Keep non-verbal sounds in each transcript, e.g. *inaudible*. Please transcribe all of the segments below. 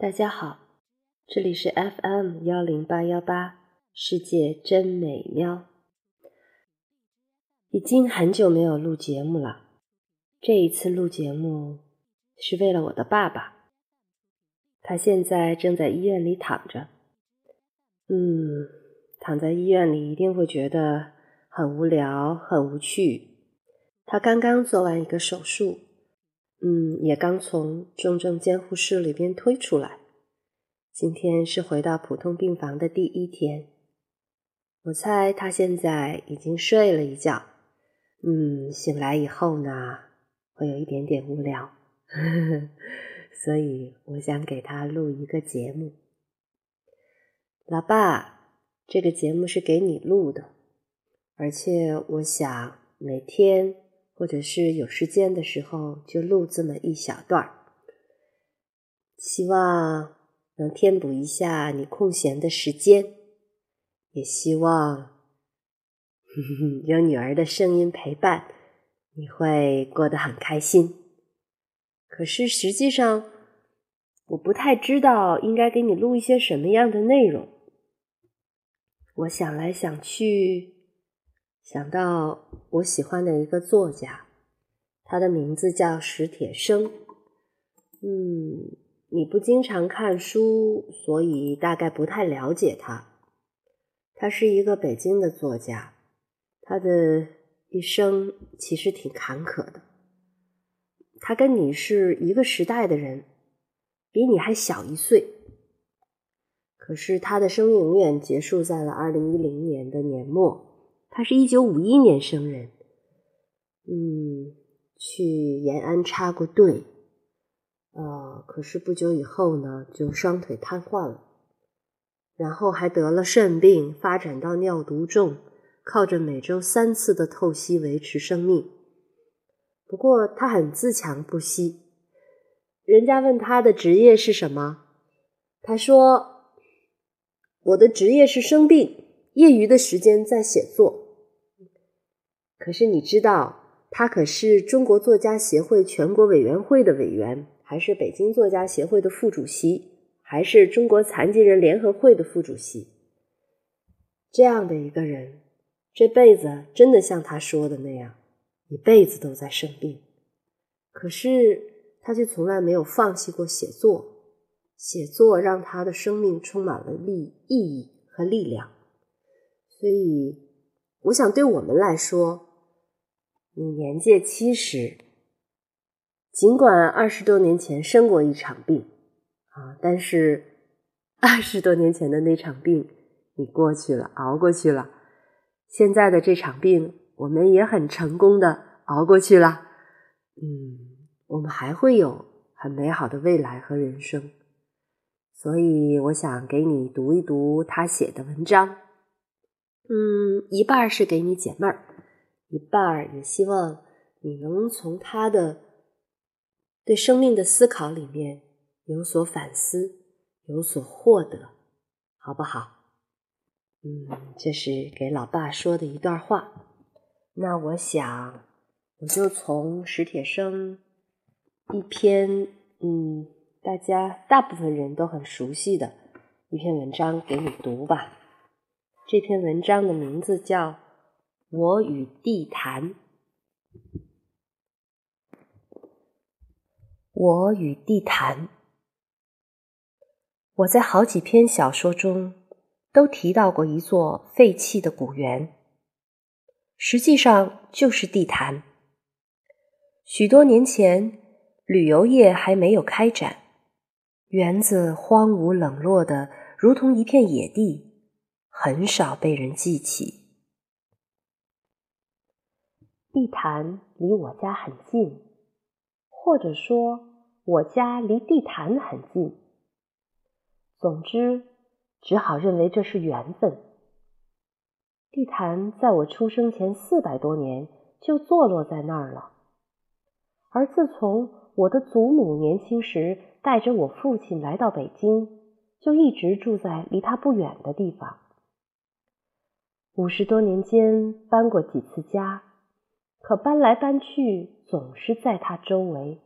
大家好，这里是 FM 幺零八幺八，世界真美妙。已经很久没有录节目了，这一次录节目是为了我的爸爸，他现在正在医院里躺着。嗯，躺在医院里一定会觉得很无聊、很无趣。他刚刚做完一个手术。嗯，也刚从重症监护室里边推出来。今天是回到普通病房的第一天，我猜他现在已经睡了一觉。嗯，醒来以后呢，会有一点点无聊，*laughs* 所以我想给他录一个节目。老爸，这个节目是给你录的，而且我想每天。或者是有时间的时候就录这么一小段儿，希望能填补一下你空闲的时间，也希望 *laughs* 有女儿的声音陪伴，你会过得很开心。可是实际上，我不太知道应该给你录一些什么样的内容。我想来想去。想到我喜欢的一个作家，他的名字叫史铁生。嗯，你不经常看书，所以大概不太了解他。他是一个北京的作家，他的一生其实挺坎坷的。他跟你是一个时代的人，比你还小一岁。可是他的生命永远结束在了二零一零年的年末。他是一九五一年生人，嗯，去延安插过队，呃，可是不久以后呢，就双腿瘫痪了，然后还得了肾病，发展到尿毒症，靠着每周三次的透析维持生命。不过他很自强不息。人家问他的职业是什么，他说：“我的职业是生病。”业余的时间在写作，可是你知道，他可是中国作家协会全国委员会的委员，还是北京作家协会的副主席，还是中国残疾人联合会的副主席。这样的一个人，这辈子真的像他说的那样，一辈子都在生病，可是他却从来没有放弃过写作，写作让他的生命充满了力意义和力量。所以，我想对我们来说，你年届七十，尽管二十多年前生过一场病啊，但是二十多年前的那场病你过去了，熬过去了。现在的这场病，我们也很成功的熬过去了。嗯，我们还会有很美好的未来和人生。所以，我想给你读一读他写的文章。嗯，一半是给你解闷儿，一半儿也希望你能从他的对生命的思考里面有所反思，有所获得，好不好？嗯，这是给老爸说的一段话。那我想，我就从史铁生一篇，嗯，大家大部分人都很熟悉的一篇文章给你读吧。这篇文章的名字叫《我与地坛》。我与地坛，我在好几篇小说中都提到过一座废弃的古园，实际上就是地坛。许多年前，旅游业还没有开展，园子荒芜冷落的，如同一片野地。很少被人记起。地坛离我家很近，或者说我家离地坛很近。总之，只好认为这是缘分。地坛在我出生前四百多年就坐落在那儿了，而自从我的祖母年轻时带着我父亲来到北京，就一直住在离他不远的地方。五十多年间搬过几次家，可搬来搬去总是在他周围，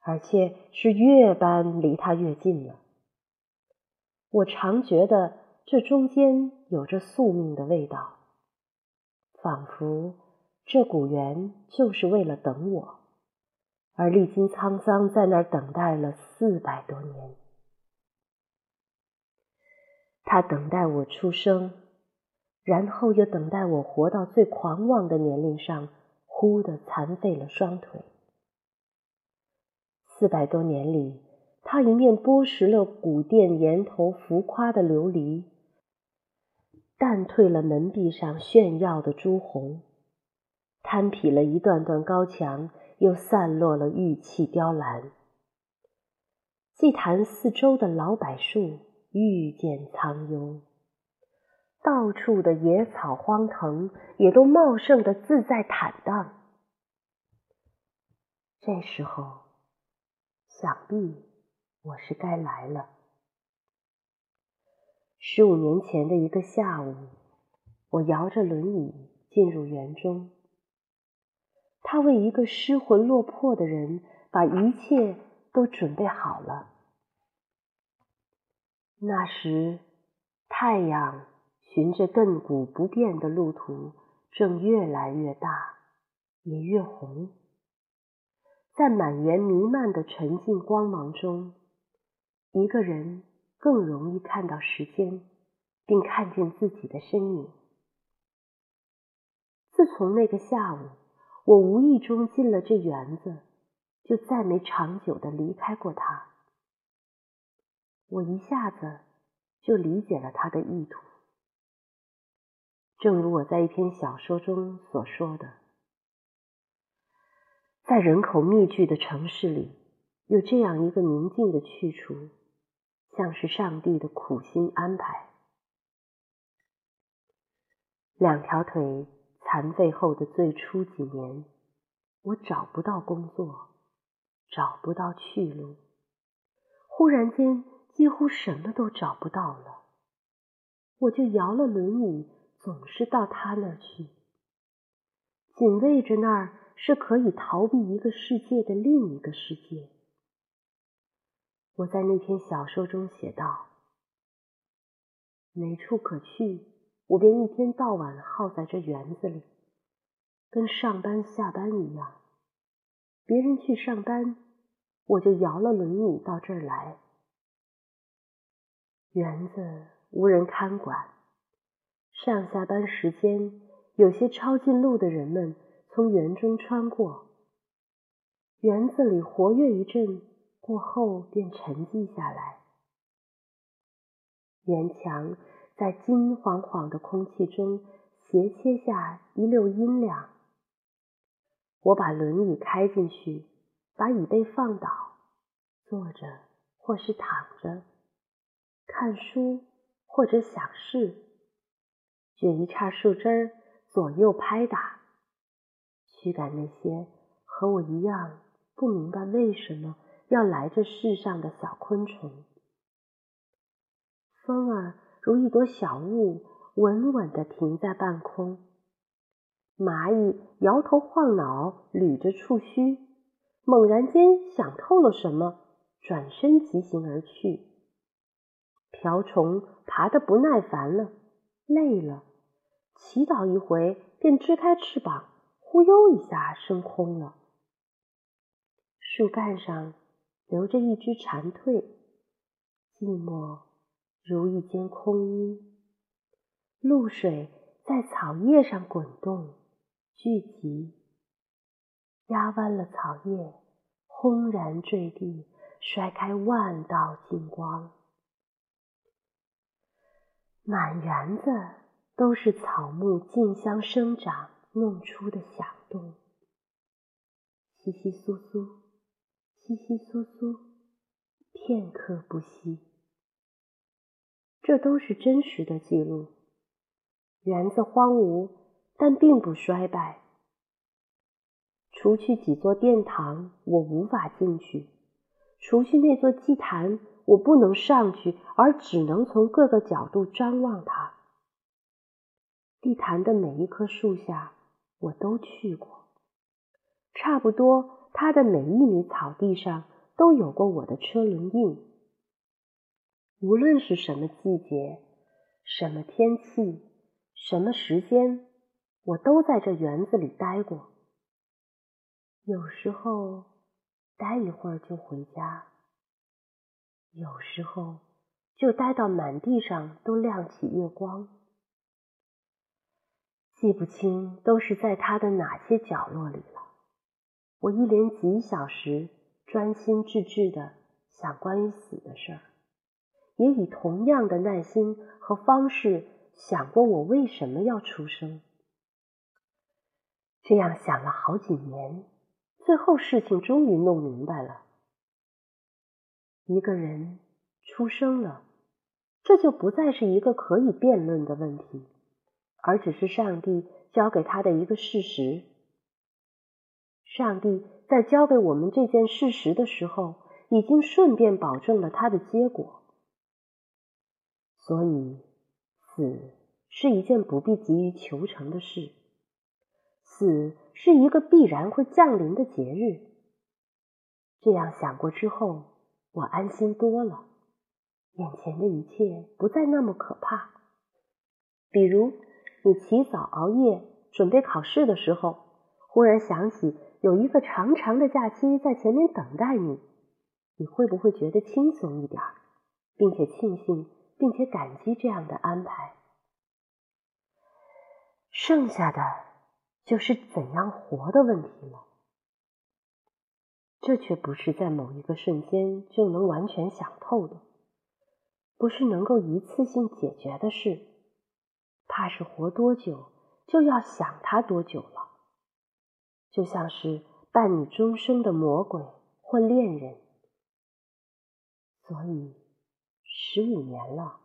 而且是越搬离他越近了。我常觉得这中间有着宿命的味道，仿佛这古园就是为了等我，而历经沧桑，在那儿等待了四百多年。他等待我出生，然后又等待我活到最狂妄的年龄上，忽的残废了双腿。四百多年里，他一面剥蚀了古殿檐头浮夸的琉璃，淡褪了门壁上炫耀的朱红，摊劈了一段段高墙，又散落了玉砌雕栏。祭坛四周的老柏树遇见苍幽，到处的野草荒藤也都茂盛的自在坦荡。这时候。想必我是该来了。十五年前的一个下午，我摇着轮椅进入园中。他为一个失魂落魄的人把一切都准备好了。那时，太阳循着亘古不变的路途，正越来越大，也越红。在满园弥漫的沉静光芒中，一个人更容易看到时间，并看见自己的身影。自从那个下午，我无意中进了这园子，就再没长久的离开过它。我一下子就理解了他的意图，正如我在一篇小说中所说的。在人口密聚的城市里，有这样一个宁静的去处，像是上帝的苦心安排。两条腿残废后的最初几年，我找不到工作，找不到去路，忽然间几乎什么都找不到了，我就摇了轮椅，总是到他那儿去，紧卫着那儿。是可以逃避一个世界的另一个世界。我在那篇小说中写道：“没处可去，我便一天到晚耗在这园子里，跟上班下班一样。别人去上班，我就摇了轮椅到这儿来。园子无人看管，上下班时间，有些抄近路的人们。”从园中穿过，园子里活跃一阵过后，便沉寂下来。园墙在金晃晃的空气中斜切下一溜阴凉。我把轮椅开进去，把椅背放倒，坐着或是躺着，看书或者想事，卷一叉树枝儿，左右拍打。驱赶那些和我一样不明白为什么要来这世上的小昆虫。风儿如一朵小雾，稳稳地停在半空。蚂蚁摇头晃脑，捋着触须，猛然间想透了什么，转身疾行而去。瓢虫爬得不耐烦了，累了，祈祷一回，便支开翅膀。忽悠一下升空了，树干上留着一只蝉蜕，寂寞如一间空屋。露水在草叶上滚动聚集，压弯了草叶，轰然坠地，摔开万道金光。满园子都是草木竞相生长。弄出的响动，窸窸窣窣，窸窸窣窣，片刻不息。这都是真实的记录。园子荒芜，但并不衰败。除去几座殿堂，我无法进去；除去那座祭坛，我不能上去，而只能从各个角度张望它。地坛的每一棵树下。我都去过，差不多，它的每一米草地上都有过我的车轮印。无论是什么季节、什么天气、什么时间，我都在这园子里待过。有时候待一会儿就回家，有时候就待到满地上都亮起月光。记不清都是在他的哪些角落里了。我一连几小时专心致志的想关于死的事儿，也以同样的耐心和方式想过我为什么要出生。这样想了好几年，最后事情终于弄明白了：一个人出生了，这就不再是一个可以辩论的问题。而只是上帝交给他的一个事实。上帝在教给我们这件事实的时候，已经顺便保证了它的结果。所以，死是一件不必急于求成的事，死是一个必然会降临的节日。这样想过之后，我安心多了，眼前的一切不再那么可怕。比如。你起早熬夜准备考试的时候，忽然想起有一个长长的假期在前面等待你，你会不会觉得轻松一点，并且庆幸并且感激这样的安排？剩下的就是怎样活的问题了。这却不是在某一个瞬间就能完全想透的，不是能够一次性解决的事。怕是活多久就要想他多久了，就像是伴你终生的魔鬼或恋人。所以十五年了，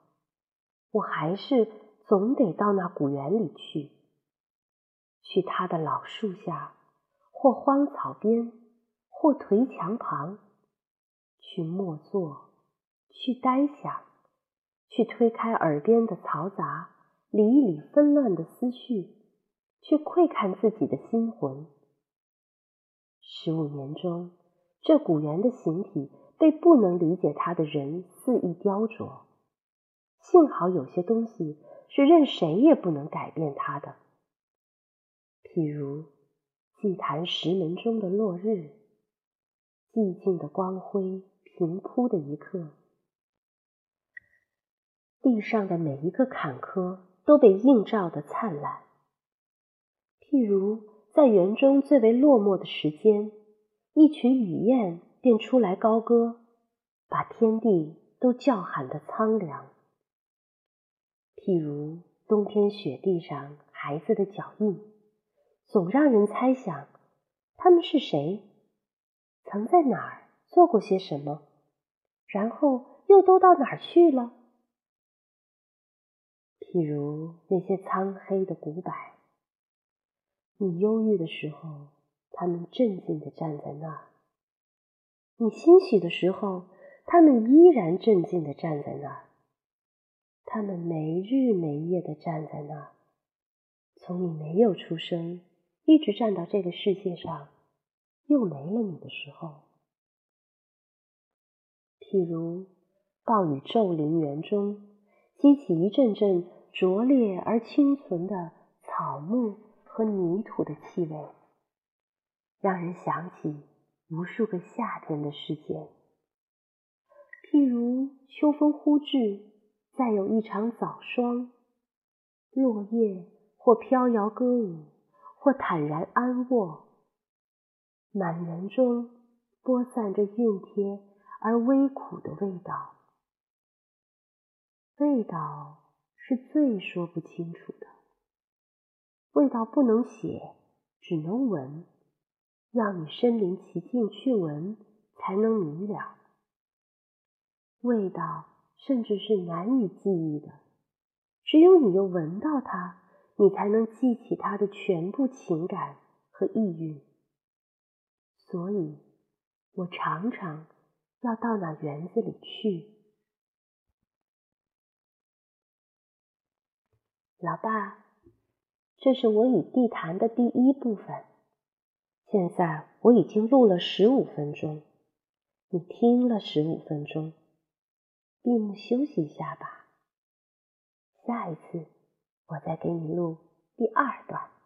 我还是总得到那古园里去，去他的老树下，或荒草边，或颓墙旁，去默坐，去呆想，去推开耳边的嘈杂。理一理纷乱的思绪，去窥看自己的心魂。十五年中，这古猿的形体被不能理解他的人肆意雕琢。幸好有些东西是任谁也不能改变它的，譬如祭坛石门中的落日，寂静的光辉平铺的一刻，地上的每一个坎坷。都被映照的灿烂。譬如在园中最为落寞的时间，一群雨燕便出来高歌，把天地都叫喊的苍凉。譬如冬天雪地上孩子的脚印，总让人猜想他们是谁，曾在哪儿做过些什么，然后又都到哪儿去了。譬如那些苍黑的古柏，你忧郁的时候，他们镇静地站在那儿；你欣喜的时候，他们依然镇静地站在那儿。他们没日没夜地站在那儿，从你没有出生，一直站到这个世界上，又没了你的时候。譬如暴雨骤临园中，激起一阵阵。拙劣而清纯的草木和泥土的气味，让人想起无数个夏天的时间。譬如秋风忽至，再有一场早霜，落叶或飘摇歌舞，或坦然安卧，满园中播散着熨帖而微苦的味道，味道。是最说不清楚的味道，不能写，只能闻。要你身临其境去闻，才能明了。味道甚至是难以记忆的，只有你又闻到它，你才能记起它的全部情感和意蕴。所以，我常常要到那园子里去。老爸，这是我与地坛的第一部分。现在我已经录了十五分钟，你听了十五分钟。闭目休息一下吧。下一次我再给你录第二段。